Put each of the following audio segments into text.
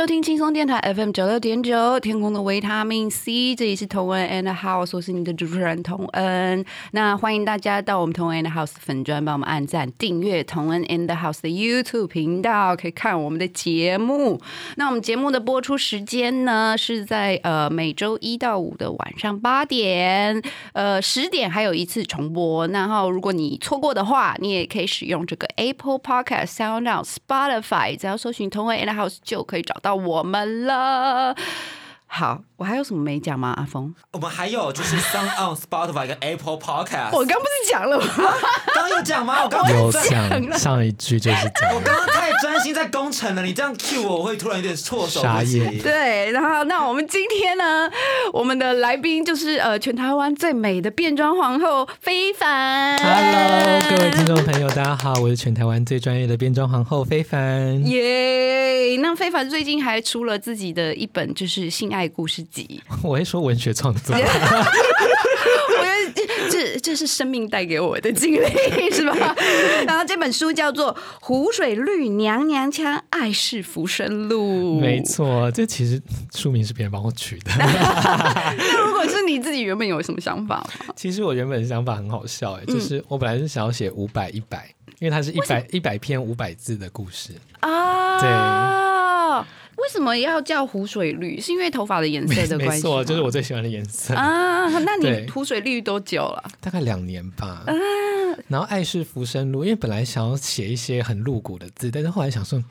收听轻松电台 FM 九六点九，天空的维他命 C，这里是同恩 and House，我是你的主持人同恩。那欢迎大家到我们同恩 and House 粉专，帮我们按赞、订阅同恩 and House 的 YouTube 频道，可以看我们的节目。那我们节目的播出时间呢，是在呃每周一到五的晚上八点，呃十点还有一次重播。然后如果你错过的话，你也可以使用这个 Apple Podcast、Sound On、Spotify，只要搜寻同恩 and House 就可以找到我们了。好，我还有什么没讲吗？阿峰，我们还有就是 Sound on Spotify 跟 Apple Podcast。我刚不是讲了吗？刚刚有讲吗？我刚刚有太讲上一句就是这样，我刚刚太专心在工程了，你这样 cue 我，我会突然有点措手傻不及眼。对，然后那我们今天呢，我们的来宾就是呃全台湾最美的变装皇后非凡。Hello，各位听众朋友，大家好，我是全台湾最专业的变装皇后非凡。耶那非凡最近还出了自己的一本就是性爱故事集，我会说文学创作，这这这是生命带给我的经历，是吧？然后这本书叫做《湖水绿娘娘腔爱是浮生路》，没。错，这其实书名是别人帮我取的。那如果是你自己原本有什么想法吗？其实我原本想法很好笑，嗯哎，就是我本来是想要写五百一百，因为它是一百一百篇五百字的故事。啊，为什么要叫湖水绿？是因为头发的颜色的关系没错，就是我最喜欢的颜色。啊。那你对湖水绿多久了？大概两年吧。啊然后爱是浮生路，因为本来想要写一些很露骨的字，但是后来想说，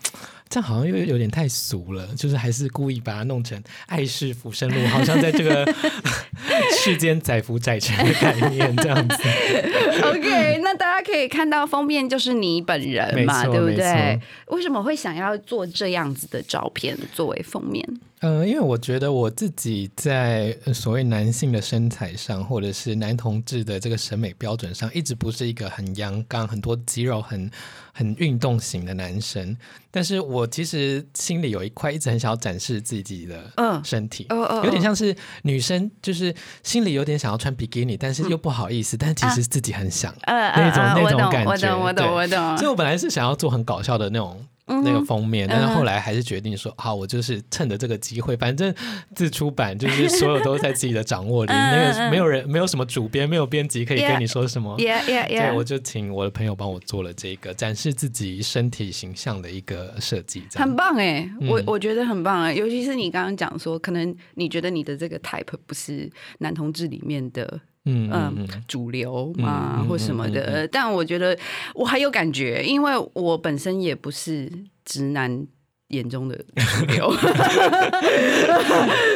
这样好像又有点太俗了，就是还是故意把它弄成爱是浮生路，好像在这个 世间载浮载沉的概念这样子。OK，那大家可以看到封面就是你本人嘛，对不对没？为什么会想要做这样子的照片作为封面？呃，因为我觉得我自己在呃所谓男性的身材上，或者是男同志的这个审美标准上，一直不是一个很阳刚、很多肌肉、很很运动型的男生。但是我其实心里有一块一直很想要展示自己的嗯身体，有点像是女生，就是心里有点想要穿比基尼，但是又不好意思，但其实自己很想、呃那种、那，种感觉。我懂，我懂，对我懂。所以我本来是想要做很搞笑的那种。那个封面，但是后来还是决定说，好，我就是趁着这个机会，反正自出版就是所有都在自己的掌握里，嗯那个没有人，没有什么主编，没有编辑可以跟你说什么。Yeah, yeah, 对，yeah。我就请我的朋友帮我做了这个展示自己身体形象的一个设计，很棒哎，嗯。我我觉得很棒哎，尤其是你刚刚讲说，可能你觉得你的这个 type 不是男同志里面的嗯嗯主流嘛，或什么的。嗯但我觉得我还有感觉，因为我本身也不是直男眼中的。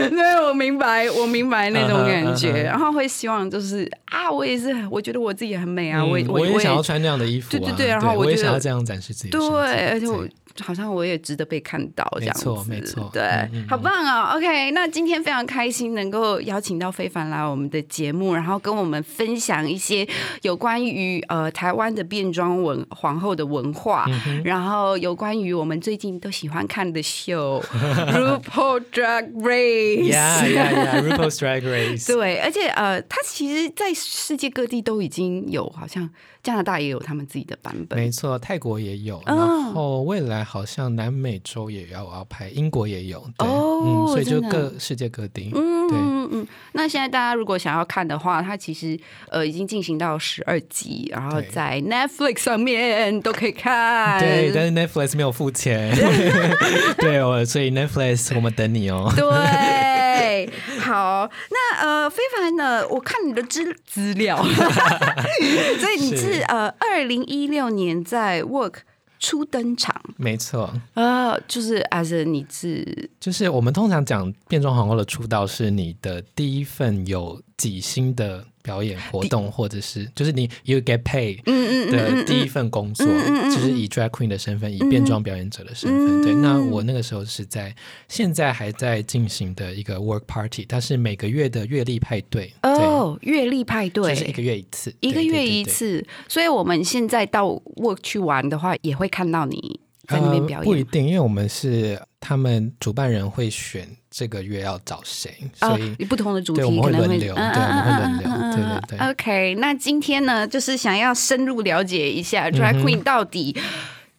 对，我明白，我明白那种感觉，然后会希望就是啊，我也是，我觉得我自己很美啊，我嗯我也想要穿那样的衣服啊，对对对然后我我也想要这样展示自己对，而且我好像我也值得被看到这样子，没错没错。对，嗯嗯好棒哦。OK，那今天非常开心能够邀请到非凡来我们的节目，然后跟我们分享一些有关于呃台湾的变装文皇后的文化，嗯然后有关于我们最近都喜欢看的秀 RuPaul Drag Race。Yeah, yeah, yeah. RuPaul's Drag Race. 对，而且呃，它其实，在世界各地都已经有，好像加拿大也有他们自己的版本。没错，泰国也有，嗯然后未来好像南美洲也要要拍，英国也有，对，哦嗯，所以就各世界各地，嗯对，嗯嗯，那现在大家如果想要看的话，它其实呃已经进行到十二集，然后在 Netflix 上面都可以看。对，但是 Netflix 没有付钱，对哦，所以 Netflix 我们等你哦。对，好，那呃，非凡呢？我看你的资资料，所以你是是呃，二零一六年在 Work 初登场没错，啊，就是 as 你是就是我们通常讲变装皇后的出道是你的第一份有几薪的表演活动，或者是就是你 you get paid 嗯的第一份工作，就是以 drag queen 的身份，以变装表演者的身份。对，那我那个时候是在现在还在进行的一个 work party，它是每个月的月历派对，哦，月历派对，就是一个月一次，一个月一。次，所以我们现在到 work 去玩的话，也会看到你在那边表呃、不一。定，因为我们是他们主办人会选这个月要找谁，啊所以、不同的主题对我们会轮流，对我们会轮流，对对对。OK，那今天呢，就是想要深入了解一下嗯 drag queen 到底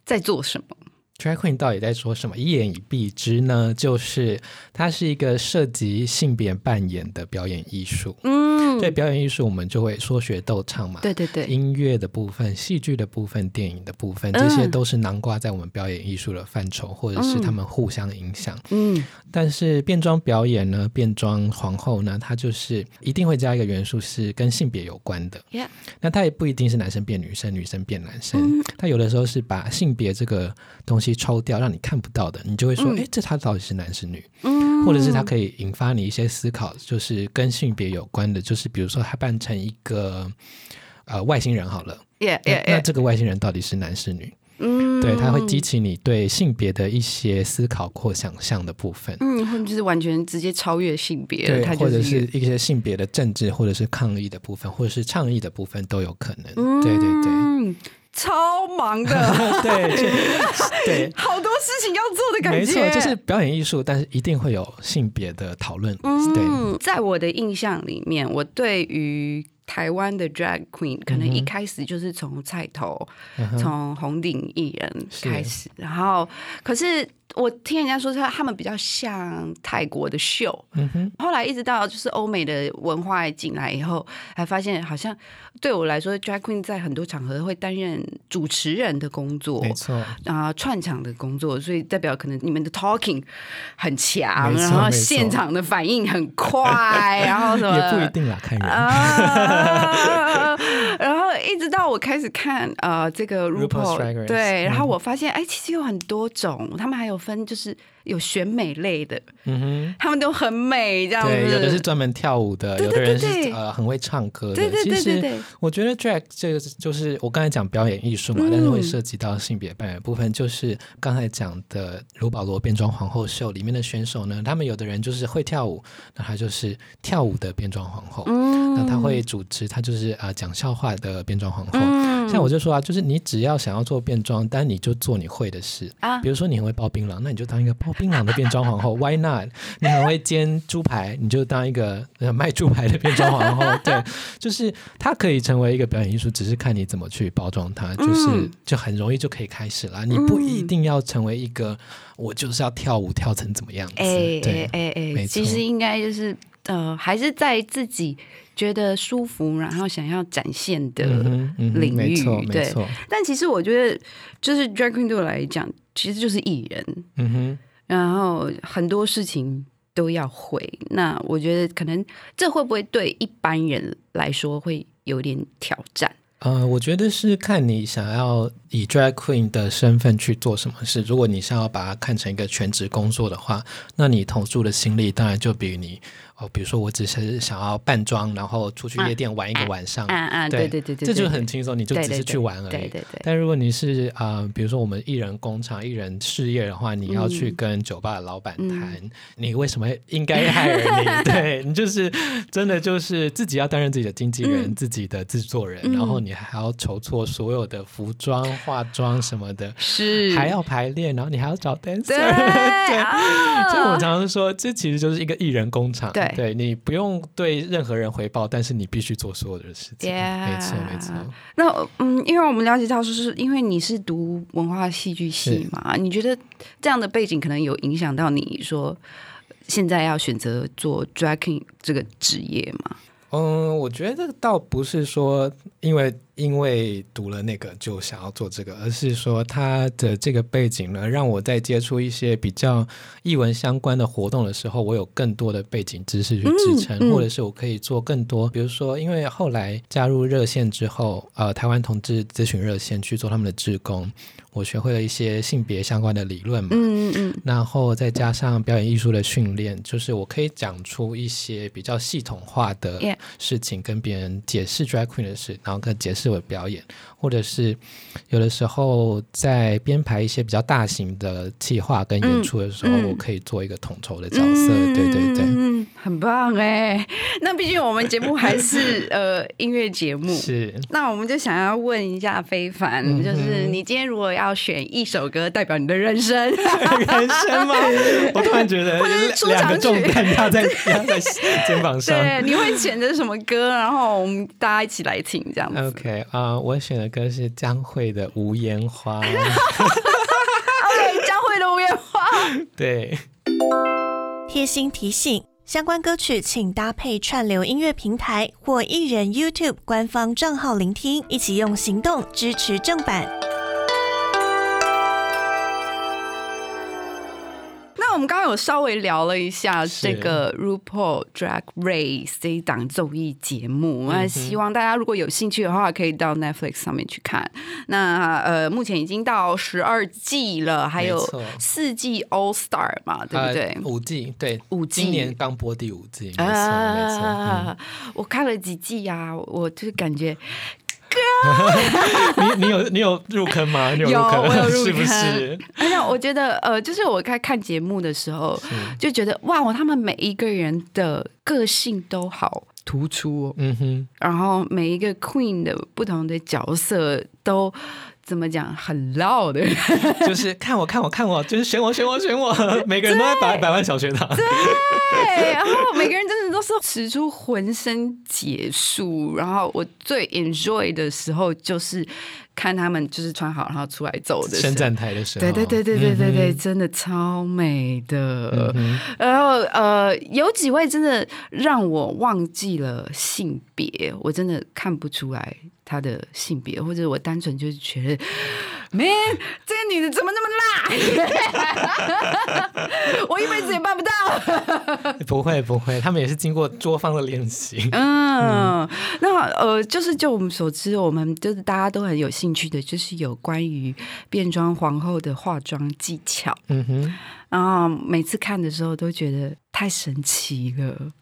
在做什么。Drag Queen 到底在说什么？一言以蔽之呢，就是它是一个涉及性别扮演的表演艺术。嗯，对，表演艺术我们就会说学逗唱嘛，对对对，音乐的部分、戏剧的部分、电影的部分，嗯这些都是囊括在我们表演艺术的范畴，或者是他们互相影响。嗯。但是变装表演呢，变装皇后呢，它就是一定会加一个元素是跟性别有关的。，Yeah，那它也不一定是男生变女生，女生变男生，嗯。它有的时候是把性别这个东西抽掉，让你看不到的，你就会说，嗯。哎、这他到底是男是女？嗯。或者是它可以引发你一些思考，就是跟性别有关的，就是比如说他扮成一个呃外星人好了，，Yeah 那 Yeah 这个外星人到底是男是女？嗯对，他会激起你对性别的一些思考或想象的部分。嗯，或者就是完全直接超越性别了，对，它或者是一些性别的政治，或者是抗议的部分，或者是倡议的部分都有可能。对对对，嗯，超忙的，对，就对，好多事情要做的感觉。没错，就是表演艺术，但是一定会有性别的讨论。对，嗯，在我的印象里面，我对于台湾的 drag queen 可能一开始就是从菜头、从红顶艺人是。开始，然后可是我听人家说，他他们比较像泰国的秀，后来一直到就是欧美的文化进来以后，才发现好像对我来说，drag queen 在很多场合会担任主持人的工作，没错，啊、串场的工作，所以代表可能你们的 talking 很强，然后现场的反应很快，然后什么也不一定啦，看人。啊，然后一直到我开始看呃这个 Race，对，嗯然后我发现哎，其实有很多种，他们还有分就是有选美类的，嗯哼他们都很美这样，子，对，有的是专门跳舞的，对有的人是呃很会唱歌的。对对对对其实对，我觉得 drag 这个就是我刚才讲表演艺术嘛，嗯但是会涉及到性别扮演部分，就是刚才讲的卢保罗变装皇后秀里面的选手呢，他们有的人就是会跳舞，那他就是跳舞的变装皇后。嗯那他会主持，他就是啊、呃讲笑话的变装皇后。嗯像我就说啊，就是你只要想要做变装，但你就做你会的事。啊比如说你很会包槟榔，那你就当一个包槟榔的变装皇后，Why not？你很会煎猪排，你就当一个呃卖猪排的变装皇后。对，就是它可以成为一个表演艺术，只是看你怎么去包装它，就是、嗯就很容易就可以开始啦。你不一定要成为一个我就是要跳舞跳成怎么样子，哎对哎。哎哎，其实应该就是呃，还是在自己觉得舒服，然后想要展现的领域，没错没对。错，但其实我觉得，就是 drag queen 对我来讲，其实就是艺人，嗯哼，然后很多事情都要会。那我觉得可能这会不会对一般人来说会有点挑战？呃，我觉得是看你想要以 drag queen 的身份去做什么事。如果你想要把它看成一个全职工作的话，那你投注的心力当然就比你哦，比如说我只是想要扮装，然后出去夜店玩一个晚上，啊啊，对对对对，这就很轻松，你就只是去玩而已。对对对。但如果你是啊、呃比如说我们艺人工厂、艺人事业的话，你要去嗯跟酒吧的老板谈，你为什么应该害你？对你就是真的就是自己要担任自己的经纪人、嗯自己的制作人，嗯然后你还要筹措所有的服装、化妆什么的，是还要排练，然后你还要找 dancer。对所以我常常说，这其实就是一个艺人工厂。对你不用对任何人回报，但是你必须做所有的事情。没错，没错。那嗯，因为我们了解到，就是因为你是读文化戏剧系嘛，你觉得这样的背景可能有影响到你说现在要选择做 drag king 这个职业吗？嗯，我觉得倒不是说因为因为读了那个就想要做这个，而是说他的这个背景呢，让我在接触一些比较译文相关的活动的时候，我有更多的背景知识去支撑，嗯嗯。或者是我可以做更多，比如说，因为后来加入热线之后，呃，台湾同志咨询热线去做他们的志工，我学会了一些性别相关的理论嘛，嗯嗯嗯，然后再加上表演艺术的训练，就是我可以讲出一些比较系统化的事情，跟别人解释 drag queen 的事，然后跟解释我的表演，或者是有的时候在编排一些比较大型的计划跟演出的时候，嗯嗯我可以做一个统筹的角色。对对对，嗯，很棒哎。那毕竟我们节目还是呃音乐节目，是。那我们就想要问一下非凡，就是你今天如果要选一首歌代表你的人生，人生吗？我突然觉得或者是出两个重曲担压在压在肩膀上。对，你会选择什么歌？然后我们大家一起来听这样子。OK 啊、我选的歌是江蕙的《无言花》。OK，将会的无言花。对，贴心提醒：相关歌曲请搭配串流音乐平台或艺人 YouTube 官方账号聆听，一起用行动支持正版。我们刚刚有稍微聊了一下是这个 RuPaul Drag Race 这一档综艺节目，那、希望大家如果有兴趣的话，可以到 Netflix 上面去看。那呃，目前已经到十二季了，还有四季 All Star 嘛，对不对？呃五季，对，五季今年刚播第五季，没错、没错。我看了几季啊，我就是感觉 你你有你有入坑吗？你有有入坑，我有入 是不坑是？而且我觉得，呃，就是我在看节目的时候，就觉得哇，他们每一个人的个性都好突出哦，嗯哼，然后每一个 queen 的不同的角色都怎么讲，很唠的，就是看我看我看我，就是选我选我选我，每个人都在百百万小学堂。对，然后每个人真的都是使出浑身解数，然后我最 enjoy 的时候就是看他们就是穿好然后出来走的。伸展台的时候，对对对对对对对，嗯真的超美的。嗯然后呃，有几位真的让我忘记了性别，我真的看不出来她的性别，或者我单纯就是觉得，man，这个女的怎么那么辣？我一辈子也办不到。不会不会，他们也是经过多方的练习。嗯，那呃，就是就我们所知，我们就是大家都很有兴趣的，就是有关于变装皇后的化妆技巧。嗯哼，然后每次看的时候都觉得太神奇了。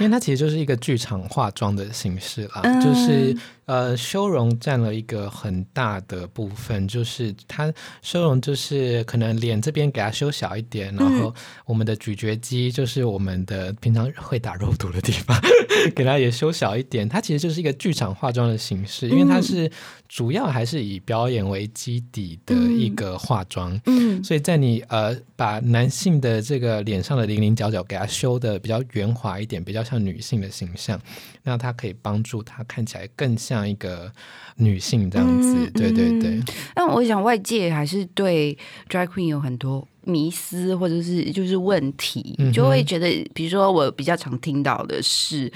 因为它其实就是一个剧场化妆的形式啦，嗯就是呃，修容占了一个很大的部分，就是它修容就是可能脸这边给它修小一点，然后我们的咀嚼肌就是我们的平常会打肉毒的地方，给它也修小一点。它其实就是一个剧场化妆的形式，因为它是主要还是以表演为基底的一个化妆。嗯所以在你呃把男性的这个脸上的零零角角给它修的比较圆滑一点，比较像女性的形象，那它可以帮助它看起来更像一个女性这样子。嗯对对对，但我想外界还是对 drag queen 有很多迷思或者是就是问题，嗯就会觉得，比如说我比较常听到的是。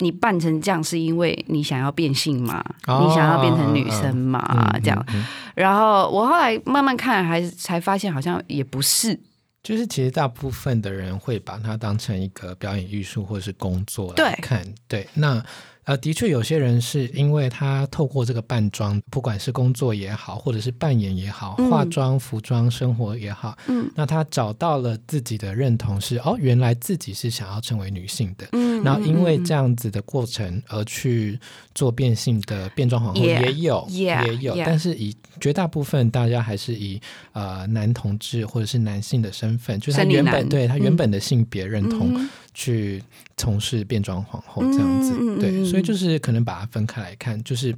你扮成这样是因为你想要变性吗？哦你想要变成女生吗？嗯这样，嗯嗯然后我后来慢慢看，还是才发现好像也不是。就是其实大部分的人会把它当成一个表演艺术或是工作对来看。对，那呃，的确有些人是因为他透过这个扮装，不管是工作也好，或者是扮演也好，嗯。化妆、服装、生活也好，嗯。那他找到了自己的认同是哦，原来自己是想要成为女性的。嗯。然后因为这样，子的过程而去做变性的变装皇后也有 yeah, 也有 yeah. 但是以绝大部分大家还是以呃男同志或者是男性的身份，就是他原本对他原嗯本的性别认同嗯去从事变装皇后这样子，嗯嗯嗯对，嗯所以就是可能把它分开来看，就是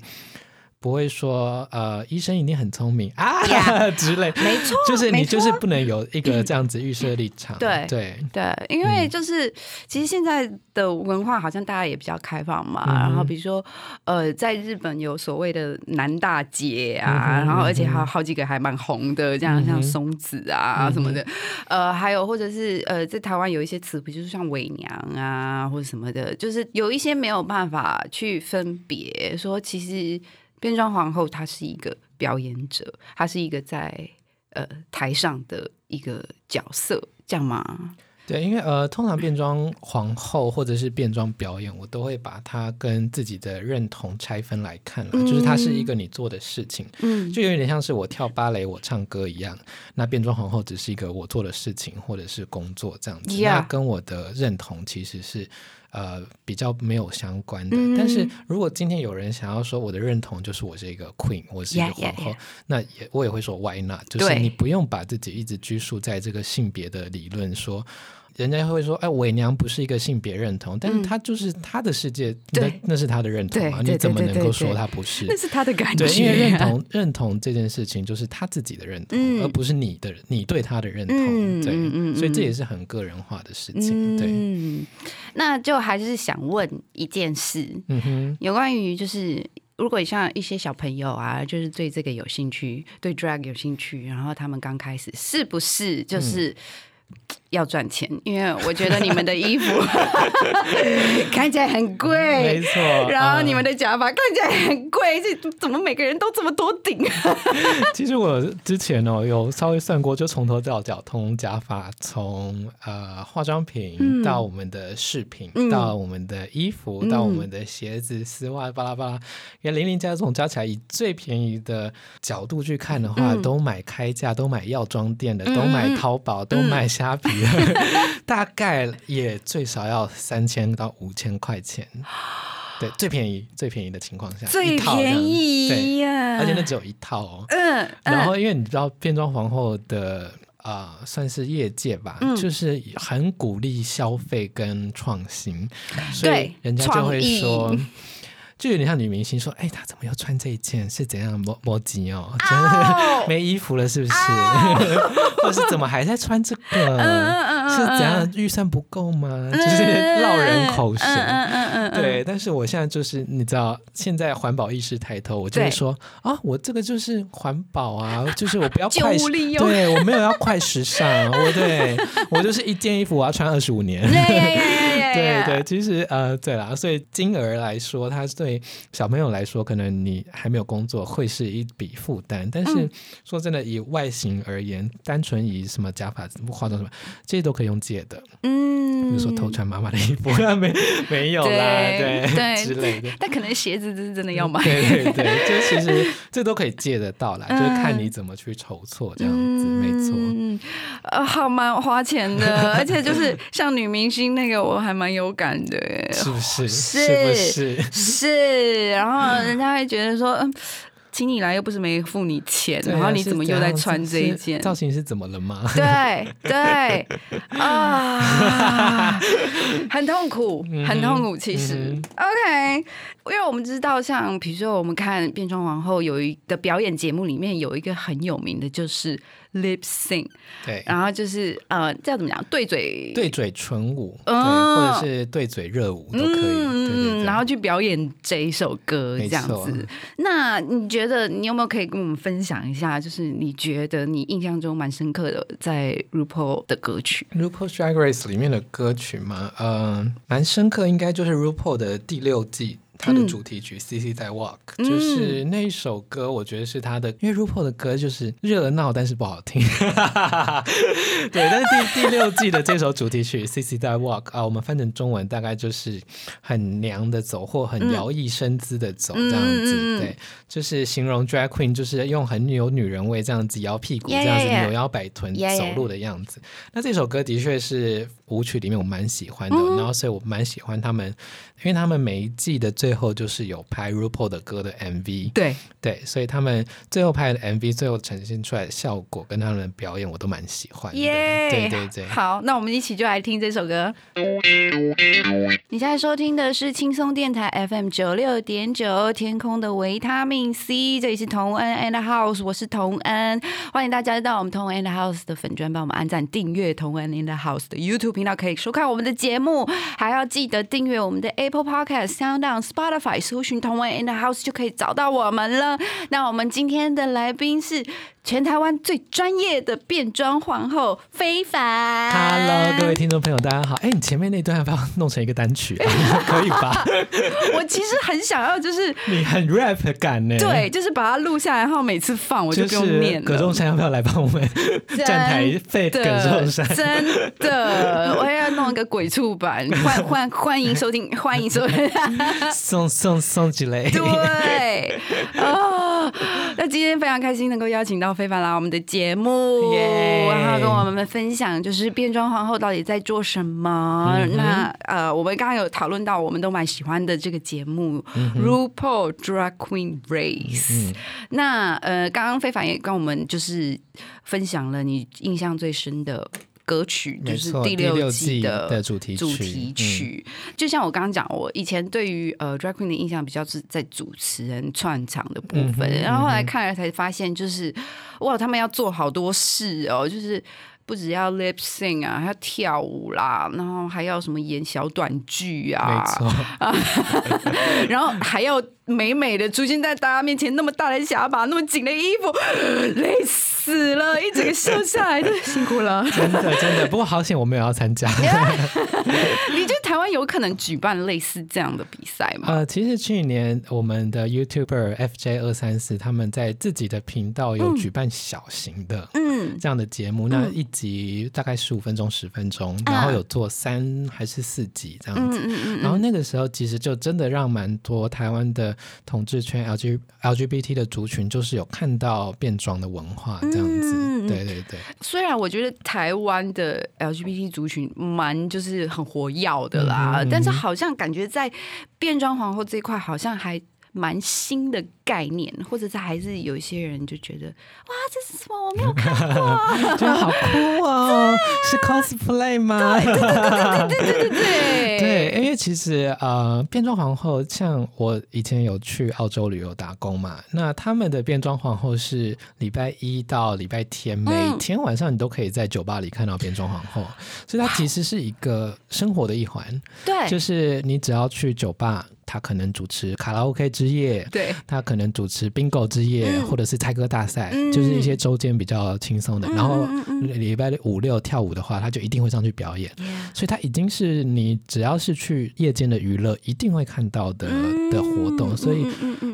不会说呃医生一定很聪明啊 Yeah 之类，没错，就是你就是不能有一个这样子预设立场，对对，对，因为就是、其实现在的文化好像大家也比较开放嘛，嗯然后比如说呃，在日本有所谓的男大姐啊，嗯然后而且还有好几个还蛮红的，这样、嗯像松子啊、什么的，呃，还有或者是呃，在台湾有一些词，比如说像伪娘啊或者什么的，就是有一些没有办法去分别说其实。变装皇后她是一个表演者，她是一个在呃台上的一个角色，这样吗？对，因为呃，通常变装皇后或者是变装表演，我都会把它跟自己的认同拆分来看了，就是它是一个你做的事情，嗯就有点像是我跳芭蕾、我唱歌一样。那变装皇后只是一个我做的事情或者是工作这样子那跟我的认同其实是。呃，比较没有相关的。嗯但是如果今天有人想要说我的认同就是我是一个 queen，我是一个 Yeah, yeah, 皇后那也我也会说 why not？就是你不用把自己一直拘束在这个性别的理论说。人家会说：“哎，伪娘不是一个性别认同，但是她就是她的世界，那对那是她的认同嘛？对对你怎么能够说对她不是？那是她的感觉，对，因为认同认同这件事情就是她自己的认同，嗯而不是你的你对她的认同。嗯对，所以这也是很个人化的事情。对，嗯，那就还是想问一件事，嗯哼，有关于就是。如果像一些小朋友啊，就是对这个有兴趣，对 drag 有兴趣，然后他们刚开始，是不是就是 要赚钱？因为我觉得你们的衣服 看起来很贵。没，错。然后你嗯们的假发看起来很贵，这怎么每个人都这么多顶？其实我之前哦有稍微算过，就从头到脚，从假发，从呃化妆品、嗯。到我们的饰品，嗯。到我们的衣服，嗯。到我们的鞋子、丝袜，巴拉巴拉，因为零零加总加起来，以最便宜的角度去看的话，嗯。都买开价，都买药妆店的，嗯都买嗯。淘宝，都买虾皮，大概也最少要三千到五千块钱。对，最便宜最便宜的情况下，最便，宜呀、而且那只有一套哦。嗯，然后，因为你知道变装皇后的啊、呃算是业界吧，嗯就是很鼓励消费跟创新，所以对人家就会说。就有点像女明星说：“哎，她怎么又穿这一件？是怎样摩摩吉哦？真的 没衣服了是不是？或是怎么还在穿这个？是怎样预算不够吗？就是落人口舌。对，但是我现在就是你知道，现在环保意识抬头，我就会对说啊，我这个就是环保啊，就是我不要快 对我没有要快时尚，我对我就是一件衣服我要穿二十五年。对对，其实呃，对啦，所以金额来说，它对小朋友来说，可能你还没有工作，会是一笔负担。但是、嗯说真的，以外形而言，单纯以什么假发、化妆什么，这些都可以用借的。嗯，比如说偷穿妈妈的衣服，没没有啦，对对对 之类的。但可能鞋子这是真的要买。对对对，就其实这都可以借得到啦，嗯就是看你怎么去筹措这样子，没错。嗯，呃，好蛮花钱的，而且就是像女明星那个，我还蛮有感的，是不是？是是是？是，然后人家会觉得说，嗯，请你来又不是没付你钱，啊然后你怎么又在穿这一件？造型是怎么了吗？对对啊，很痛苦，很痛苦。其实、嗯 OK，因为我们知道，像比如说我们看变装皇后有一的表演节目里面有一个很有名的，就是 lip sync，对。然后就是呃，这样怎么讲？对嘴对嘴唇舞，对，嗯或者是对嘴热舞都可以，对对对。然后去表演这一首歌没这样子。那你觉得你有没有可以跟我们分享一下？就是你觉得你印象中蛮深刻的在 RuPaul 的歌曲？RuPaul's Drag Race 里面的歌曲嘛，呃，蛮深刻，应该就是 RuPaul 的第六季。它的主题曲《CC 在 Walk》嗯就是那一首歌，我觉得是他的，因为 RuPaul 的歌就是热闹，但是不好听。对，但是第第六季的这首主题曲《CC 在 Walk》啊，我们翻成中文大概就是很娘的走，或很摇曳身姿的走这样子。对，就是形容 Drag Queen，就是用很有女人味这样子摇屁股，这样子.扭腰摆臀.走路的样子。那这首歌的确是舞曲里面我蛮喜欢的，嗯然后所以我蛮喜欢他们，因为他们每一季的最后就是有拍 RuPaul 的歌的 MV，对，对，所以他们最后拍的 MV 最后呈现出来的效果跟他们的表演我都蛮喜欢的。耶、对对对，好，那我们一起就来听这首歌。你现在收听的是轻松电台 FM 九六点九，天空的维他命 C，这里是童恩 and House，我是童恩，欢迎大家到我们童恩 and House 的粉专，帮我们按赞订阅童恩 and House 的 YouTube 频道，可以收看我们的节目，还要记得订阅我们的 Apple Podcast、Sound On、Spotify，搜寻同文 in the House 就可以找到我们了。那我们今天的来宾是全台湾最专业的变装皇后非凡。Hello，各位听众朋友，大家好。哎，你前面那段要不要弄成一个单曲啊？可以吧？我其实很想要，就是你很 rap 感呢。对，就是把它录下来，然后每次放我就用念。葛仲山要不要来帮我们 站台费葛仲山？真的，我要弄一个鬼畜版，欢欢欢迎收听，欢迎收听。送送送几类？对，哦，那今天非常开心能够邀请到非凡来我们的节目耶然后跟我们分享就是变装皇后到底在做什么。那呃，我们刚刚有讨论到，我们都蛮喜欢的这个节目、RuPaul Drag Queen Race。那呃，刚刚非凡也跟我们就是分享了你印象最深的。歌曲就，是第第六季季的的主题主曲。就像我刚刚讲，我以前对于呃 drag queen 的印象比较是在主持人串场的部分，嗯然后后来看了才发现，就是哇，他们要做好多事哦，就是。不只要 lip sync 啊，还要跳舞啦，然后还要什么演小短剧啊，然后还要美美的出现在大家面前，那么大的下巴，那么紧的衣服，累死了，一整个秀下来，真的辛苦了。真的真的。不过好险我没有要参加。你觉得台湾有可能举办类似这样的比赛吗？呃，其实去年我们的 YouTuber FJ 二三四他们在自己的频道有举办小型的。嗯，这样的节目，那一集大概十五分钟、十分钟，然后有做三还是四集这样子。然后那个时候其实就真的让蛮多台湾的同志圈 LG LGBT 的族群，就是有看到变装的文化这样子。嗯对对对，虽然我觉得台湾的 LGBT 族群蛮就是很活跃的啦，但是好像感觉在变装皇后这一块好像还蛮新的概念，或者是还是有一些人就觉得哇，这是什么？我没有看过。觉得好酷哦！是 cosplay 吗？对对 对，因为其实呃，变装皇后，像我以前有去澳洲旅游打工嘛，那他们的变装皇后是礼拜一到礼拜天，每天晚上你都可以在酒吧里看到变装皇后，所以它其实是一个生活的一环，对就是你只要去酒吧，他可能主持卡拉 OK 之夜。对他可能主持 bingo 之夜，嗯或者是猜歌大赛，嗯就是一些周间比较轻松的。嗯然后礼拜五六跳舞的话，他就一定会上去表演。所以他已经是你只要是去夜间的娱乐，一定会看到的、的活动。所以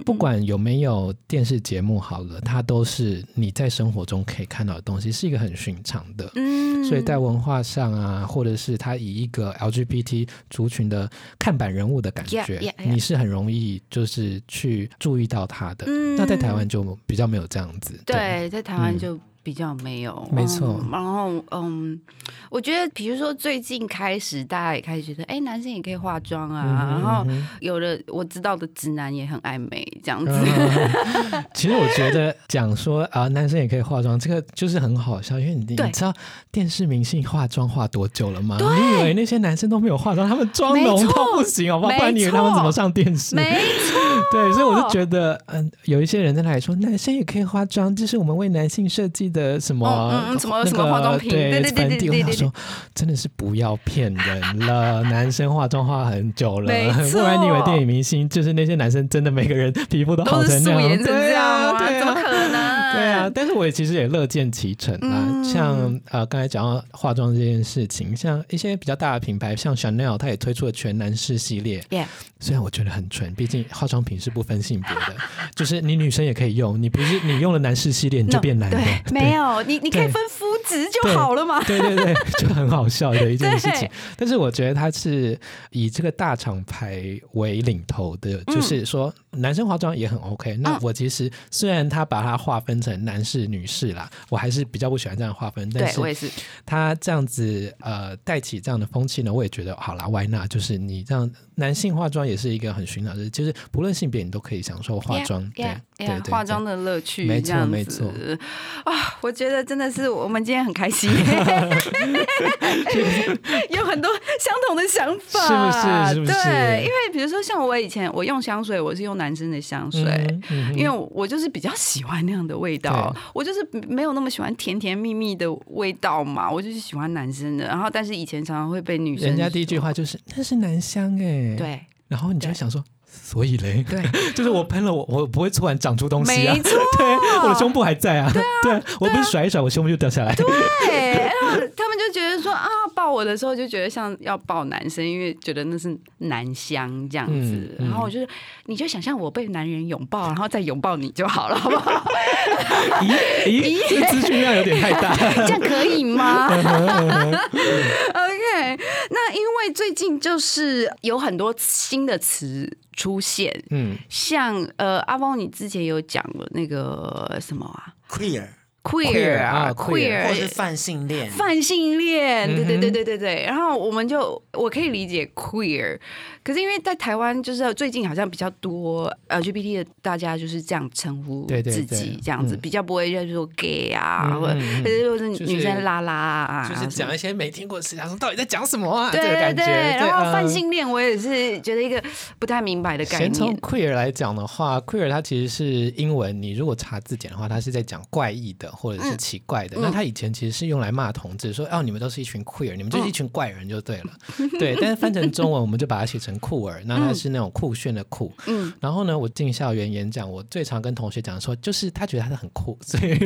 不管有没有电视节目好了，它都是你在生活中可以看到的东西，是一个很寻常的。嗯所以在文化上啊，或者是他以一个 LGBT 族群的看板人物的感觉 Yeah, yeah, yeah. 你是很容易就是去注意到他的。嗯那在台湾就比较没有这样子。对，在台湾嗯就比较没有，没错嗯然后，嗯，我觉得，比如说最近开始，大家也开始觉得，哎，男生也可以化妆啊。然后有的我知道的直男也很爱美，这样子。嗯 其实我觉得讲说啊，男生也可以化妆，这个就是很好笑，因为你你知道电视明星化妆化多久了吗？你以为那些男生都没有化妆，他们妆浓没错到不行，好不好？没不然你以为他们怎么上电视？没错，对，所以我就觉得，嗯，有一些人在那里说，男生也可以化妆，这是我们为男性设计的什么、什么什么化妆品对对对对。对对对我想说，真的是不要骗人了，男生化妆化很久了，不然你以为电影明星就是那些男生真的每个人皮肤都好成那样？对啊？对啊，但是我也其实也乐见其成啊。嗯像呃刚才讲到化妆这件事情，像一些比较大的品牌，像 Chanel，它也推出了全男士系列。Yeah 虽然我觉得很纯，毕竟化妆品是不分性别的，就是你女生也可以用，你不是你用了男士系列你就变男的，对，没有，你你可以分肤质就好了嘛。对对对，就很好笑的一件事情。但是我觉得它是以这个大厂牌为领头的，嗯就是说男生化妆也很 OK。那我其实虽然他把它划分成男士、女士啦，我还是比较不喜欢这样划分。但是对我也是，他这样子呃带起这样的风气呢，我也觉得好啦，Why not？就是你这样男性化妆也是一个很寻常的，就是不论性别你都可以享受化妆。对 Yeah, 对化妆的乐趣，没错没错啊！我觉得真的是我们今天很开心，有很多相同的想法，是不是是不是对，因为比如说像我以前我用香水，我是用男生的香水。嗯嗯因为我就是比较喜欢那样的味道，我就是没有那么喜欢甜甜蜜蜜的味道嘛，我就是喜欢男生的。然后，但是以前常常会被女生人家第一句话就是那是男香哎，，对，然后你就会想说所以嘞，对，就是我喷了我，我不会突然长出东西啊，对，我的胸部还在啊，对啊，我不是甩一甩，我胸部就掉下来，对，他们就觉得说啊，抱我的时候就觉得像要抱男生，因为觉得那是男香这样子。嗯嗯然后我就你就想象我被男人拥抱，然后再拥抱你就好了，好不好？咦 咦，这资讯量有点太大，这样可以吗嗯？OK，那因为最近就是有很多新的词出现，嗯，像呃阿峰，你之前有讲了那个什么啊 queer queer 啊啊，queer 或是泛性恋，泛性恋，对对对对对对。然后我们就我可以理解 queer，可是因为在台湾就是最近好像比较多 LGBT 的大家就是这样称呼对对自己这样子，嗯比较不会就是说 gay 啊，或者嗯嗯嗯或者就是就是女生拉拉啊，就是讲一些没听过的词，他说到底在讲什么啊？对对对。然后嗯泛性恋我也是觉得一个不太明白的概念从。queer 来讲的话，queer 它其实是英文，你如果查字典的话，它是在讲怪异的或者是奇怪的。嗯。那他以前其实是用来骂同志，说哦你们都是一群 queer，你们嗯就是一群怪人就对了。对，但是翻成中文我们就把它写成酷儿，那它是那种酷炫的酷。嗯，然后呢，我进校园演讲，我最常跟同学讲说，就是他觉得他是很酷，所以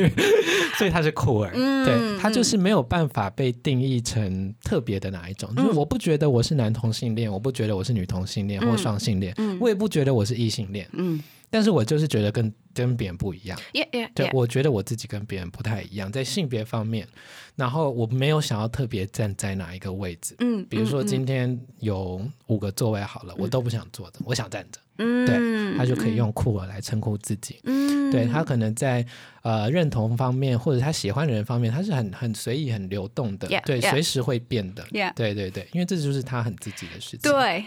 所以他是酷儿。嗯对他就是没有办法被定义成特别的哪一种，就是我不觉得我是男同性恋，我不觉得我是女同性恋或双性恋，嗯。我也不觉得我是异性恋，嗯，但是我就是觉得跟跟别人不一样。对，我觉得我自己跟别人不太一样，在性别方面，然后我没有想要特别站在哪一个位置。嗯，比如说嗯今天有五个座位好了，我都不想坐着，我想站着，嗯对他就可以用酷我来称呼自己。嗯对他可能在呃认同方面，或者他喜欢的人方面，他是很很随意、很流动的 Yeah, 对 yeah. 随时会变的 Yeah. 对对对，因为这就是他很自己的事情。对，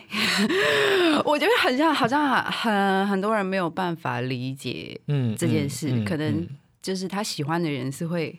我觉得很像，好像很很多人没有办法理解嗯，这件事，嗯嗯可能嗯就是他喜欢的人是会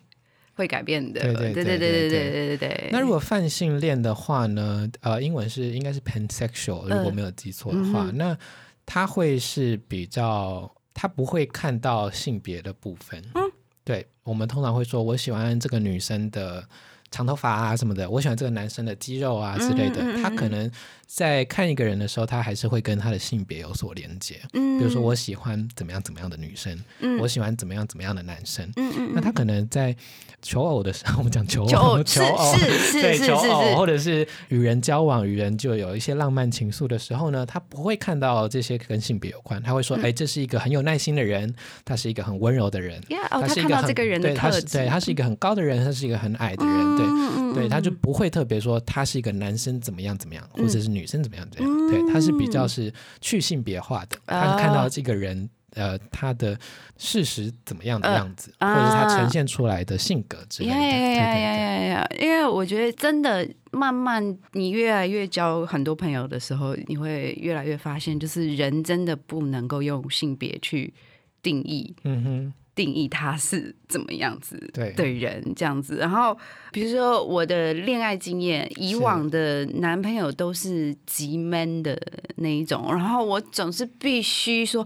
会改变的。对对对对对对对对对。那如果泛性恋的话呢？呃，英文是应该是 pansexual，如果没有记错的话，嗯那他会是比较，他不会看到性别的部分。嗯，对，我们通常会说，我喜欢这个女生的长头发啊什么的，我喜欢这个男生的肌肉啊之类的。嗯嗯嗯他可能在看一个人的时候，他还是会跟他的性别有所连接。嗯比如说，我喜欢怎么样怎么样的女生，嗯我喜欢怎么样怎么样的男生。嗯嗯那他可能在求偶的时候，我们讲求求偶求偶是是对求是是偶，或，者是与人交往、与人就有一些浪漫情愫的时候呢，他不会看到这些跟性别有关，他会嗯说：“哎、这是一个很有耐心的人，他是一个很温柔的人。”他是一个这个人的对他特质，是对他是一个很高的人，他是一个很矮的人，对。对，他就嗯不会特别说他是一个男生怎么样怎么样，或者是女生怎么样怎么样。嗯对，他是比较是去性别化的，他是看哦到这个人呃他的事实怎么样的呃样子，或者是他啊呈现出来的性格之类的。呀呀对对对！因为我觉得真的，慢慢你越来越交很多朋友的时候，你会越来越发现，就是人真的不能够用性别去定义嗯哼，定义他是怎么样子对的人这样子。然后比如说我的恋爱经验，以往的男朋友都是极 man 的那一种，然后我总是必须说。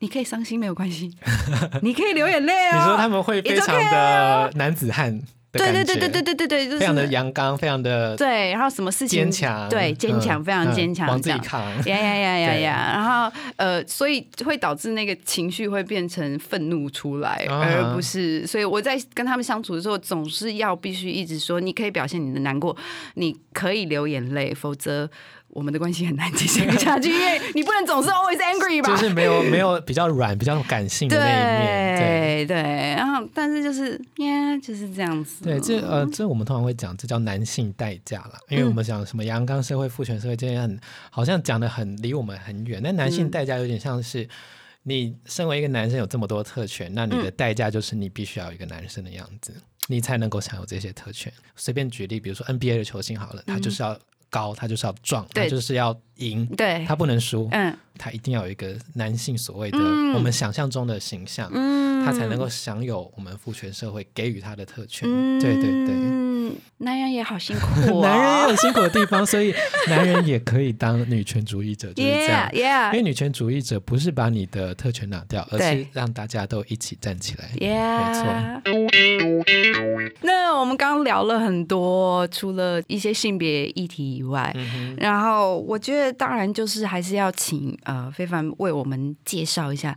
你可以伤心没有关系，你可以流眼泪哦。你说他们会非常的男子汉对，对对对对对对对，就是非常的阳刚，非常的对，然后什么事情坚强，对坚强，非常坚强，往自。己扛。呀呀呀呀呀！然后呃，所以会导致那个情绪会变成愤怒出来，而不是。所以我在跟他们相处的时候，总是要必须一直说，你可以表现你的难过，你可以流眼泪，否则我们的关系很难继续下去，因为你不能总是 always angry 吧。就是没有没有比较软、比较感性的那一面，对。对对，然后但是就是呀，就是这样子。对，这呃，这我们通常会讲，这叫男性代价啦。因为我们讲什么阳刚社会、父权社会这些很，好像讲的很离我们很远。但男性嗯代价有点像是，你身为一个男生有这么多特权，那你的代价就是你必须要有一个男生的样子，你才能够享有这些特权。随便举例，比如说 NBA 的球星好了，他就是要高，他就是要壮，他就是要赢，对，他不能输，嗯。他一定要有一个男性所谓的嗯。我们想象中的形象。嗯。他才能够享有我们父权社会给予他的特权。嗯。对对对，男人也好辛苦、哦，男人也有辛苦的地方，所以男人也可以当女权主义者，就是这样 Yeah。Yeah. 因为女权主义者不是把你的特权拿掉，而是让大家都一起站起来。Yeah，那我们刚刚聊了很多，除了一些性别议题以外，然后我觉得当然就是还是要请呃非凡为我们介绍一下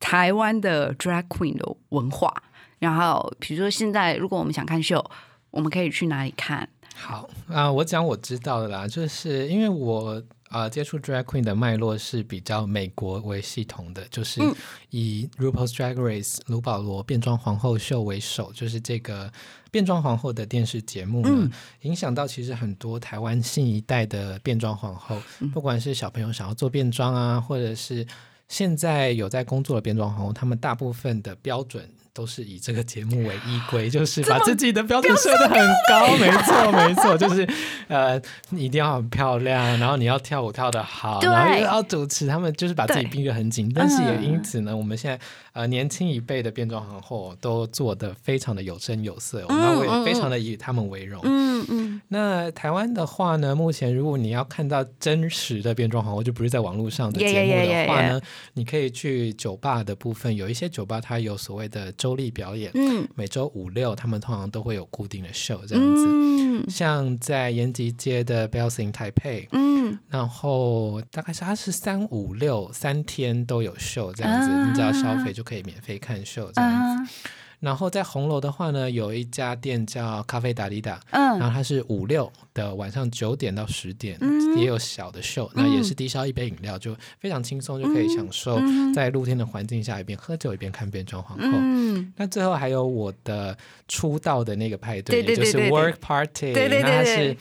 台湾的 drag queen 的文化。然后比如说现在如果我们想看秀，我们可以去哪里看？好啊、我讲我知道的啦，就是因为我呃接触 drag queen 的脉络是比较美国为系统的，就是嗯以 RuPaul's Drag Race 卢保罗变装皇后秀为首，就是这个变装皇后的电视节目呢，嗯影响到其实很多台湾新一代的变装皇后，嗯不管是小朋友想要做变装啊，或者是现在有在工作的变装皇后，他们大部分的标准。都是以这个节目为依归，就是把自己的标准设得很高，没错没错，就是呃，你一定要很漂亮，然后你要跳舞跳得好，然后又要主持，他们就是把自己逼得很紧。但是也嗯因此呢，我们现在呃年轻一辈的变装皇后都做得非常的有声有色，我们也非常的以他们为荣。嗯嗯，那台湾的话呢，目前如果你要看到真实的变装皇后，就不是在网络上的节目的 yeah, 话 yeah, 呢你可以去酒吧的部分，有一些酒吧它有所谓的周例表演，嗯。每周五六他们通常都会有固定的秀这样子。嗯。像在延吉街的 Bells in Taipei，嗯。然后大概是它是三五六三天都有秀这样子，啊。你只要消费就可以免费看秀这样子。啊然后在红楼的话呢，有一家店叫咖啡达利达，然嗯后它是五六的晚上九点到十点，嗯。也有小的秀，那也是低消一杯饮料，就非常轻松就可以享受嗯。在露天的环境下一边喝酒一边看变装皇后。嗯，那最后还有我的出道的那个派对，对对对也就是 Work Party，对对对那是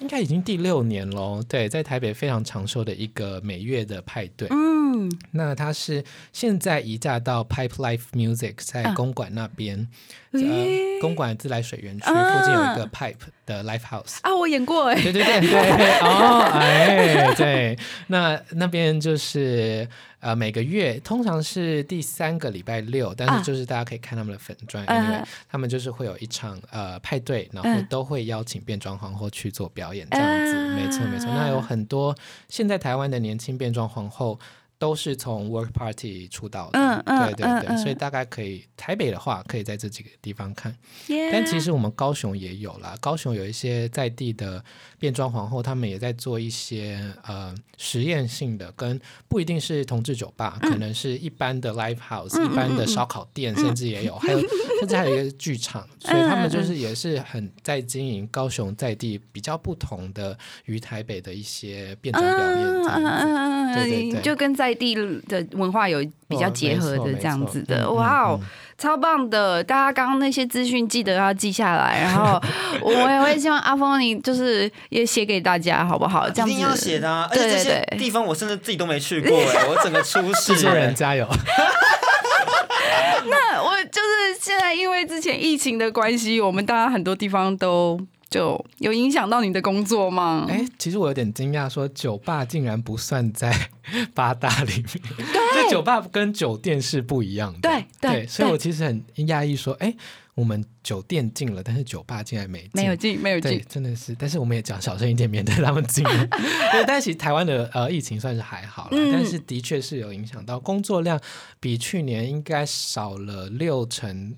应该已经第六年喽。对，在台北非常长寿的一个每月的派对。嗯那他是现在移驾到 Pipe Life Music，在啊公馆那边，诶？呃，公馆自来水园区啊。附近有一个 Pipe 的 Life House。啊，我演过哎，对对对对，哦，哎，对，那那边就是呃每个月通常是第三个礼拜六，但啊。是就是大家可以看他们的粉砖，嗯因为他们就是会有一场呃派对，然后嗯都会邀请变装皇后去做表演，这样子，啊。没错没错。那有很多现在台湾的年轻变装皇后。都是从 Work Party 出道的，嗯嗯对对对，所以大概可以台北的话，可以在这几个地方看。耶但其实我们高雄也有啦，高雄有一些在地的变装皇后，他们也在做一些呃实验性的，跟不一定是同志酒吧，可能是一般的 live house、一般的烧烤店，甚至也有，还有甚至还有一个剧场，所以他们就是也是很在经营高雄在地比较不同的与台北的一些变装表演这样子。嗯对对对就跟在地的文化有比较结合的这样子的，哇哦嗯嗯，超棒的！大家刚刚那些资讯记得要记下来，然后 我也会希望阿峰你就是也写给大家，好不好？这样子一定要写的啊！而对且这对对些地方我甚至自己都没去过 哎，我整个出事制作人哎。加油！那我就是现在因为之前疫情的关系，我们大家很多地方都就有影响到你的工作吗？哎，其实我有点惊讶，说酒吧竟然不算在八大里面。这酒吧跟酒店是不一样的。对对对所以我其实很讶异，说，哎，我们酒店进了，但是酒吧竟然没进。没有进，没有对，进。真的是，但是我们也讲小声一点，免得他们进了。对，但其实台湾的呃疫情算是还好了，嗯但是的确是有影响到工作量，比去年应该少了六成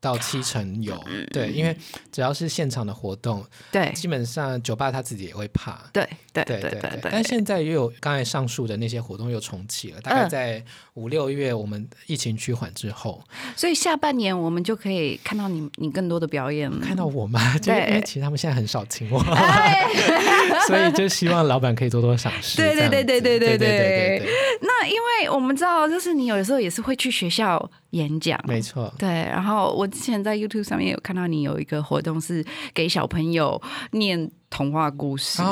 到七成有。嗯对，因为只要是现场的活动，对基本上酒吧他自己也会怕。对对对对。但现在又有刚才上述的那些活动又重启了，大概嗯在五六月我们疫情趋缓之后，所以下半年我们就可以看到你你更多的表演了。看到我吗？就对因为其实他们现在很少请我，哎所以就希望老板可以多多赏识。对对对对对对对对对，那因为我们知道，就是你有的时候也是会去学校演讲，没错。对。然后我之前在 YouTube 上面有看到你有一个活动是给小朋友念童话故事，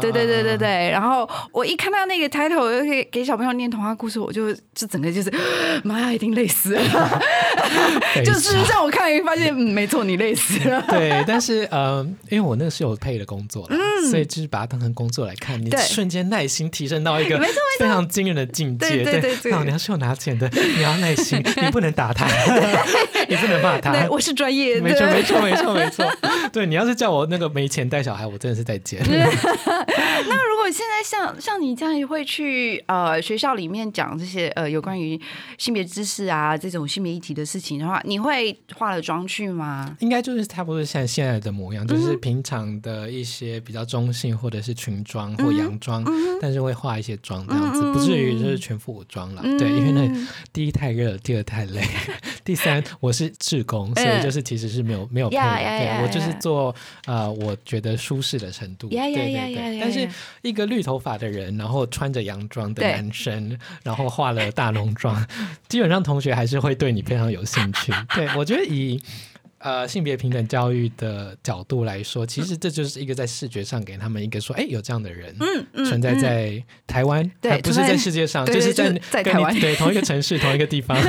对对对对对。然后我一看到那个 title 就可以给小朋友念童话故事，我就就整个就是 妈呀，一定累死了。就是常让我看发现，嗯，没错，你累死了。对，但是呃，因为我那个是有配的工作嗯，所以就是把它当成工作来看，你瞬间耐心提升到一个没错非常惊人的境界。对对对对那你要是有拿钱的，你要耐心，你不能打他，你不能骂他。对，我是专业的。没错，没错，没错，没错。对你要是叫我那个没钱带小孩，我真的是再见。那如果现在像像你这样会去呃学校里面讲这些呃有关于性别知识啊这种性别议题的事情的话，你会化了妆去吗？应该就是差不多像现在的模样，就是平常的一些比较中性或者是裙装或洋装，但是会化一些妆这样子，不至于就是全副武装了。对，因为那第一太热，第二太累，第三我是志工，所以就是其实是没有没有配的，对我就是做呃我觉得舒适的程度，对对对。但是一个绿头发的人，然后穿着洋装的男生，然后化了大浓妆，基本上同学还是会对你非常有兴趣。对我觉得以。呃，性别平等教育的角度来说，其实这就是一个在视觉上给他们一个说，哎，有这样的人存在在台湾，对，不是在世界上，就是在在台湾，对，同一个城市，同一个地方，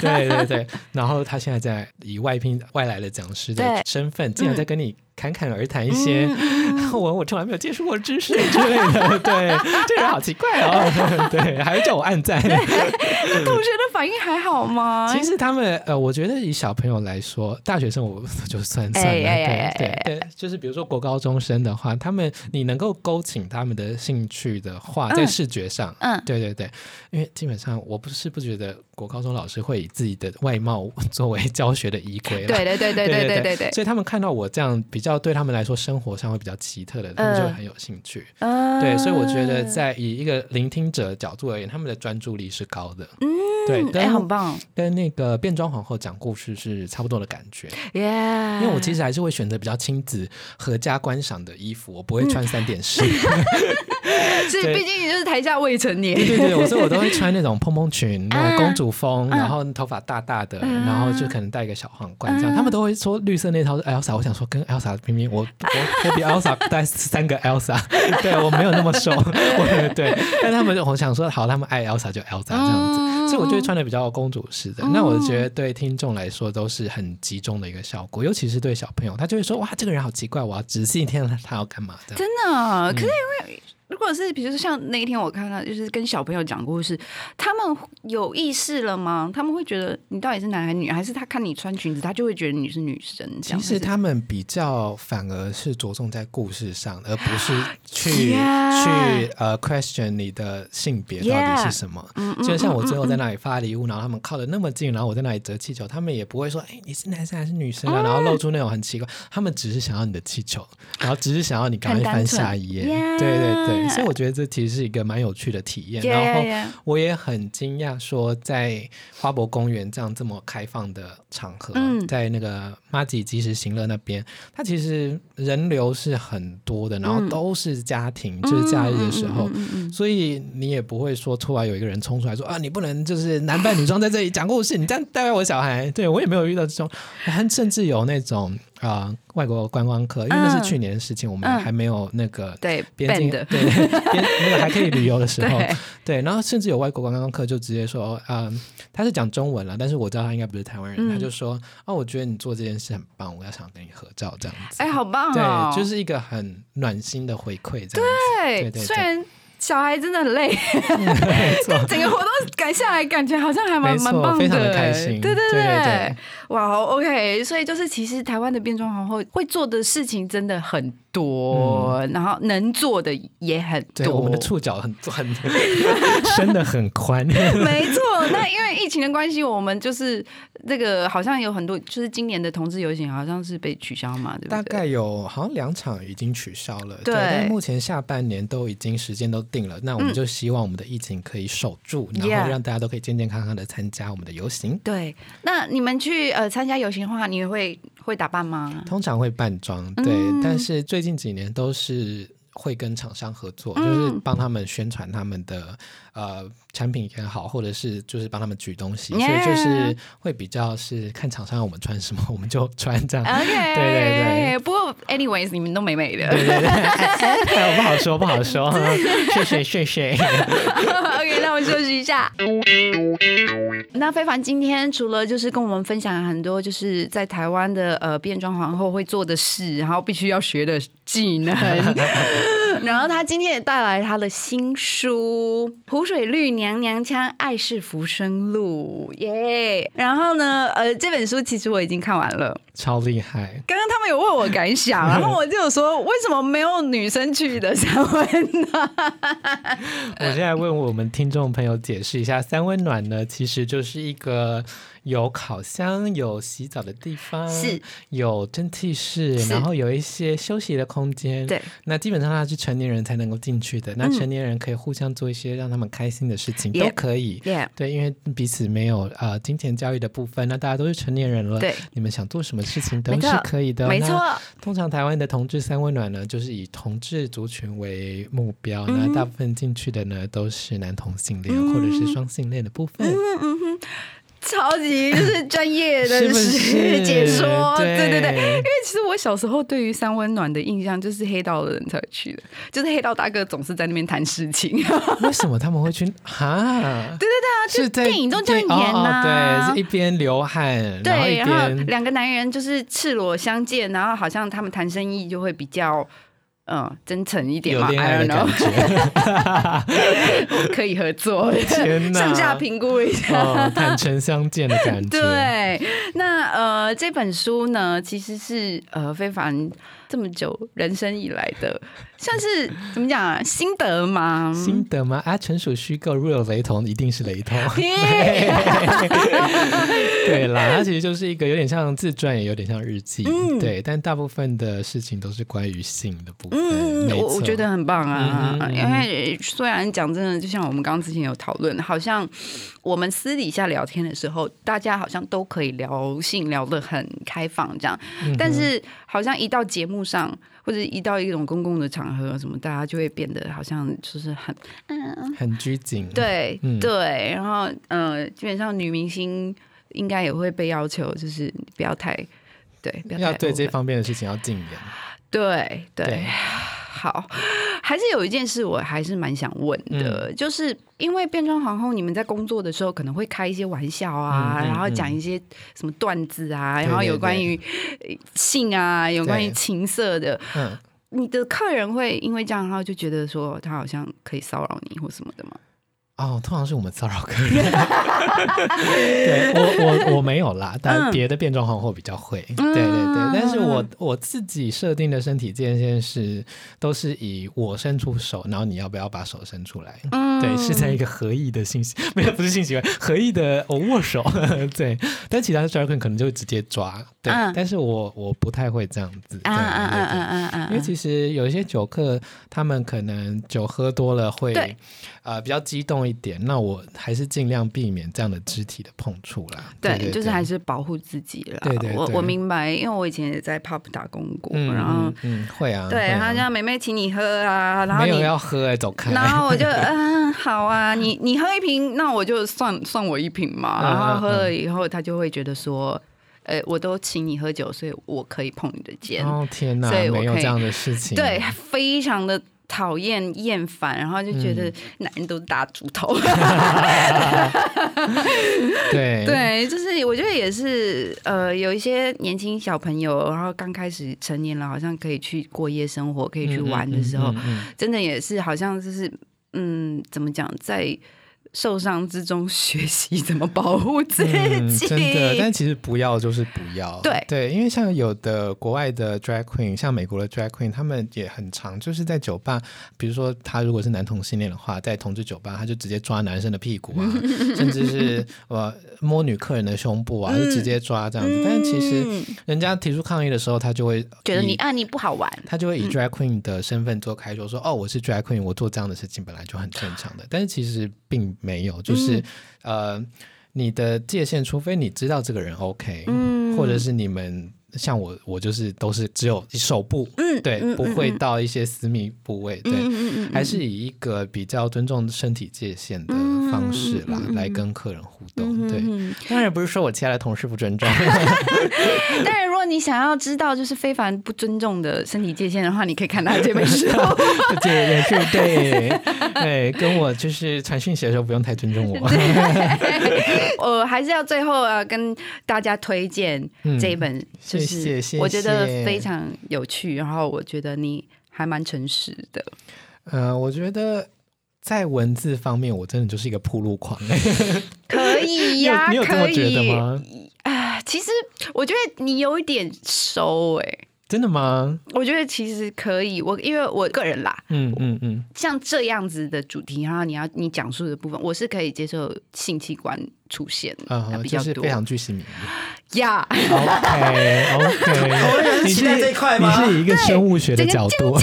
对对对。然后他现在在以外聘外来的讲师的身份，竟然在跟你。侃侃而谈一些 我我从来没有接触过知识之类的，对，这人好奇怪哦，对，还要叫我按赞。同学的反应还好吗？其实他们呃，我觉得以小朋友来说，大学生我就算算了，对对对，就是比如说国高中生的话，他们你能够勾起他们的兴趣的话，在视觉上，嗯，对对对，因为基本上我不是不觉得国高中老师会以自己的外貌作为教学的依归，对对对对对对对对，所以他们看到我这样比较。要对他们来说，生活上会比较奇特的，他们就会很有兴趣。对，所以我觉得，在以一个聆听者的角度而言，他们的专注力是高的。嗯，对，很棒。跟那个变装皇后讲故事是差不多的感觉。耶，因为我其实还是会选择比较亲子、合家观赏的衣服，我不会穿三点式。所以，毕竟你就是台下未成年。对对对，我说我都会穿那种蓬蓬裙，那种公主风，然后头发大大的，然后就可能戴一个小皇冠这样。他们都会说绿色那套是 Elsa，我想说跟 Elsa。明明我我我比 Elsa 带三个 Elsa，对我没有那么瘦，对，但他们我想说好，他们爱 Elsa 就 Elsa 这样子，所以我就会穿的比较公主式的。那我觉得对听众来说都是很集中的一个效果，尤其是对小朋友，他就会说哇，这个人好奇怪，我要仔细听他要干嘛的。真的，可是因为。如果是比如说像那一天我看到就是跟小朋友讲故事，他们有意识了吗？他们会觉得你到底是男还是女，还是他看你穿裙子，他就会觉得你是女生？其实他们比较反而是着重在故事上，而不是去去呃 question 你的性别到底是什么。就像我最后在那里发礼物，然后他们靠的那么近，然后我在那里折气球，他们也不会说哎你是男生还是女生啊，然后露出那种很奇怪，他们只是想要你的气球，然后只是想要你赶快翻下一页。对对对。所以我觉得这其实是一个蛮有趣的体验，然后我也很惊讶，说在花博公园这样这么开放的场合，在那个马吉及时行乐那边，它其实人流是很多的，然后都是家庭，就是假日的时候，所以你也不会说突然有一个人冲出来说啊，你不能就是男扮女装在这里讲故事，你这样带坏我小孩。对我也没有遇到这种，甚至有那种。啊，外国观光客，因为那是去年的事情，我们还没有那个对边境的，对边 那个还可以旅游的时候，对，然后 甚至有外国观光客就直接说，啊，他是讲中文了，但是我知道他应该不是台湾人，他就说，哦，我觉得你做这件事很棒，我要想跟你合照这样子，哎，好棒，对，就是一个很暖心的回馈，这样子，对对，虽然。小孩真的很累，但 整个活动赶下来，感觉好像还蛮蛮棒的，非常的开心。对对对，哇，OK，所以就是其实台湾的变装皇后会做的事情真的很多，然后能做的也很多。我们的触角很很 伸的很宽，没错。那因为疫情的关系，我们就是这个好像有很多，就是今年的同志游行好像是被取消嘛，对不对？大概有好像两场已经取消了，对。但目前下半年都已经时间都。定了，那我们就希望我们的疫情可以守住，然后让大家都可以健健康康的参加我们的游行。对，那你们去呃参加游行的话，你会会打扮吗？通常会扮装，对，但是最近几年都是。会跟厂商合作，就是帮他们宣传他们的呃产品也好，或者是就是帮他们举东西，所以就是会比较是看厂商让我们穿什么，我们就穿这样。OK，对对对。不过，anyways，你们都美美的。对对对，不好说，不好说。谢谢谢谢。OK，那我们休息一下。那非凡今天除了就是跟我们分享很多就是在台湾的呃变装皇后会做的事，然后必须要学的技能。他今天也带来他的新书《湖水绿娘娘腔爱是浮生路》耶。然后呢，呃，这本书其实我已经看完了。超厉害。刚刚他们有问我感想，然后我就有说，为什么没有女生去的三温暖？我现在问我们听众朋友解释一下，三温暖呢，其实就是一个有烤箱、有洗澡的地方，是有蒸汽室，然后有一些休息的空间。对，那基本上它是成年人才能够进去的。那嗯成年人可以互相做一些让他们开心的事情都可以。Yeah 对，因为彼此没有呃金钱交易的部分，那大家都是成年人了，对，你们想做什么事情都是可以的。那没错，通常台湾的同志三温暖呢，就是以同志族群为目标，嗯那大部分进去的呢都是男同性恋、嗯或者是双性恋的部分。超级就是专业的 解说，对对对对。因为其实我小时候对于三温暖的印象就是黑道的人才去的，就是黑道大哥总是在那边谈事情。为什么他们会去 哈？对对对啊是在电影中这样对演呐对，是一边流汗，对，然后边两个男人就是赤裸相见，然后好像他们谈生意就会比较。嗯，真诚一点嘛有恋爱 I 的 don't 感 know 觉，可以合作，天哪上下评估一下。哦，坦诚相见的感觉。对，那呃，这本书呢，其实是呃非凡这么久人生以来的，算是怎么讲啊，心得吗？心得吗？啊，纯属虚构，若有雷同，一定是雷同。对啦，它其实就是一个有点像自传，也有点像日记。嗯对，但大部分的事情都是关于性的部分。嗯，我我觉得很棒啊，因为虽然讲真的，就像我们刚刚之前有讨论，好像我们私底下聊天的时候，大家好像都可以聊性聊得很开放这样，嗯但是好像一到节目上或者一到一种公共的场合什么，大家就会变得好像就是很很拘谨。对、嗯。对，然后呃，基本上女明星应该也会被要求，就是不要太对，不要对这方面的事情要禁言。对对对。好，还是有一件事我还是蛮想问的，就是因为变装皇后，你们在工作的时候可能会开一些玩笑啊，嗯嗯然后讲嗯。一些什么段子啊，对然后有关于呃性啊，有关于情色的，嗯，你的客人会因为这样，然后就觉得说他好像可以骚扰你或什么的吗？哦，通常是我们骚扰客人。对我我我没有啦，但嗯别的变装皇后比较会。对对对，但是我我自己设定的身体界限是都是以我伸出手，然后你要不要把手伸出来？嗯对，是在一个合意的信息，没有不是性行为，合意的我握手。对，但其他的 drag queen 可能就会直接抓。对，嗯但是我我不太会这样子。对啊啊啊对对啊啊啊！因为其实有一些酒客，他们可能酒喝多了会呃比较激动一点，那我还是尽量避免这样的肢体的碰触啦。对，对，就是还是保护自己啦。我对对对我明白，因为我以前也在 pub 打工过，嗯然后嗯嗯会啊，对，他叫妹妹请你喝啊，然后没有你，要喝哎、走开。然后我就 嗯好啊，你你喝一瓶，那我就算算我一瓶嘛。嗯然后嗯喝了以后，他就会觉得说，呃，我都请你喝酒，所以我可以碰你的肩，哦天哪，所以我可以没有这样的事情。对，非常的。讨厌厌烦，然后就觉嗯。得男人都是大猪头，对。对，就是我觉得也是，呃，有一些年轻小朋友，然后刚开始成年了，好像可以去过夜生活，可以去玩的时候，嗯嗯嗯。真的也是好像就是，嗯，怎么讲，在受伤之中学习怎么保护自嗯己。真的，但其实不要就是不要。对对，因为像有的国外的 drag queen，像美国的 drag queen，他们也很常就是在酒吧，比如说他如果是男同性恋的话，在同志酒吧，他就直接抓男生的屁股啊，甚至是呃摸女客人的胸部啊，就直接抓这样子。但是其实嗯人家提出抗议的时候，他就会觉得你啊你不好玩，他就会以 drag queen 的身份做开说，说哦，我是 drag queen，我做这样的事情本来就很正常的。但是其实并没有，就是、嗯。呃，你的界限，除非你知道这个人 OK，、嗯。或者是你们像我，我就是都是只有手部，嗯对，嗯不会嗯。到一些私密部位，对。还是以一个比较尊重身体界限的方式啦，来跟客人互动。对，嗯当然不是说我其他的同事不尊重，你想要知道就是非凡不尊重的身体界限的话，你可以看他这本书。这也是对对，跟我就是传讯息的时候不用太尊重我。我还是要最后呃跟大家推荐这一本，就谢谢我觉得谢非常有趣，然后我觉得你。还蛮诚实的。呃，我觉得在文字方面，我真的就是一个铺路狂。可以呀，你有这么觉得吗？啊，其实我觉得你有一点收哎、真的吗？我觉得其实可以，我因为我个人啦，嗯嗯嗯，像这样子的主题，然后你要你讲述的部分，我是可以接受性器官出现的、啊、比较多就是非常巨细靡遗。呀。OK OK，你是这一块吗你是以一个生物学的角度，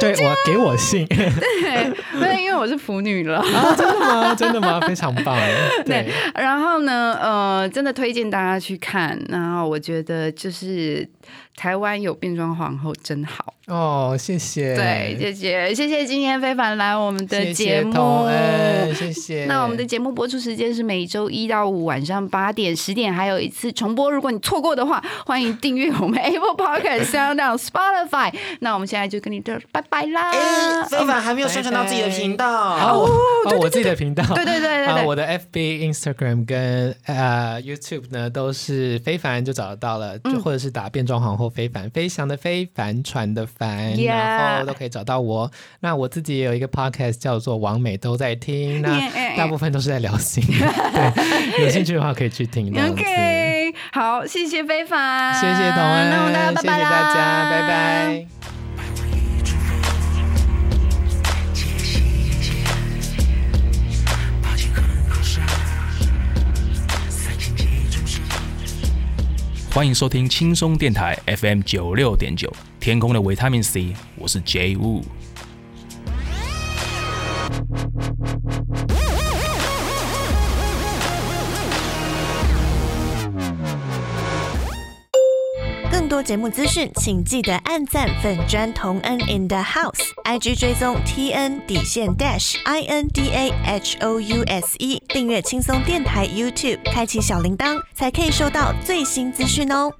对我给我信对，不是因为我是腐女了。啊，真的吗？真的吗？非常棒，对，然后呢，呃，真的推荐大家去看。然后我觉得就是台湾有变装皇后真好。哦，谢谢，对，谢谢谢谢今天非凡来我们的节目。谢谢谢。那我们的节目播出时间是每周一到五晚上八点、十点，还有一次重播。如果你错过的话，欢迎订阅我们 Apple Podcast、Sound、Spotify。那我们现在就跟你这拜拜啦！哎，非凡还没有宣传到自己的频道。哦，哦，我自己的频道，对对对对啊，对我的 FB、Instagram 跟呃 YouTube 呢都是非凡就找得到了，嗯就或者是打变装皇后非凡，飞翔的非凡船的帆 Yeah 然后都可以找到我。那我自己也有一个 Podcast 叫做王美都在听，那大部分都是在聊心，对，有兴趣的话可以去听。OK，好，谢谢非凡，谢谢童恩，那我们大家拜拜谢谢拜啦大家，拜拜。欢迎收听轻松电台 FM 九六点九，天空的维他命 C，我是 J Wu。更多节目资讯，请记得按赞粉砖同恩 in the house，IG 追踪 T N 底线 dash I N D A H O U S E，订阅轻松电台 YouTube，开启小铃铛，才可以收到最新资讯哦。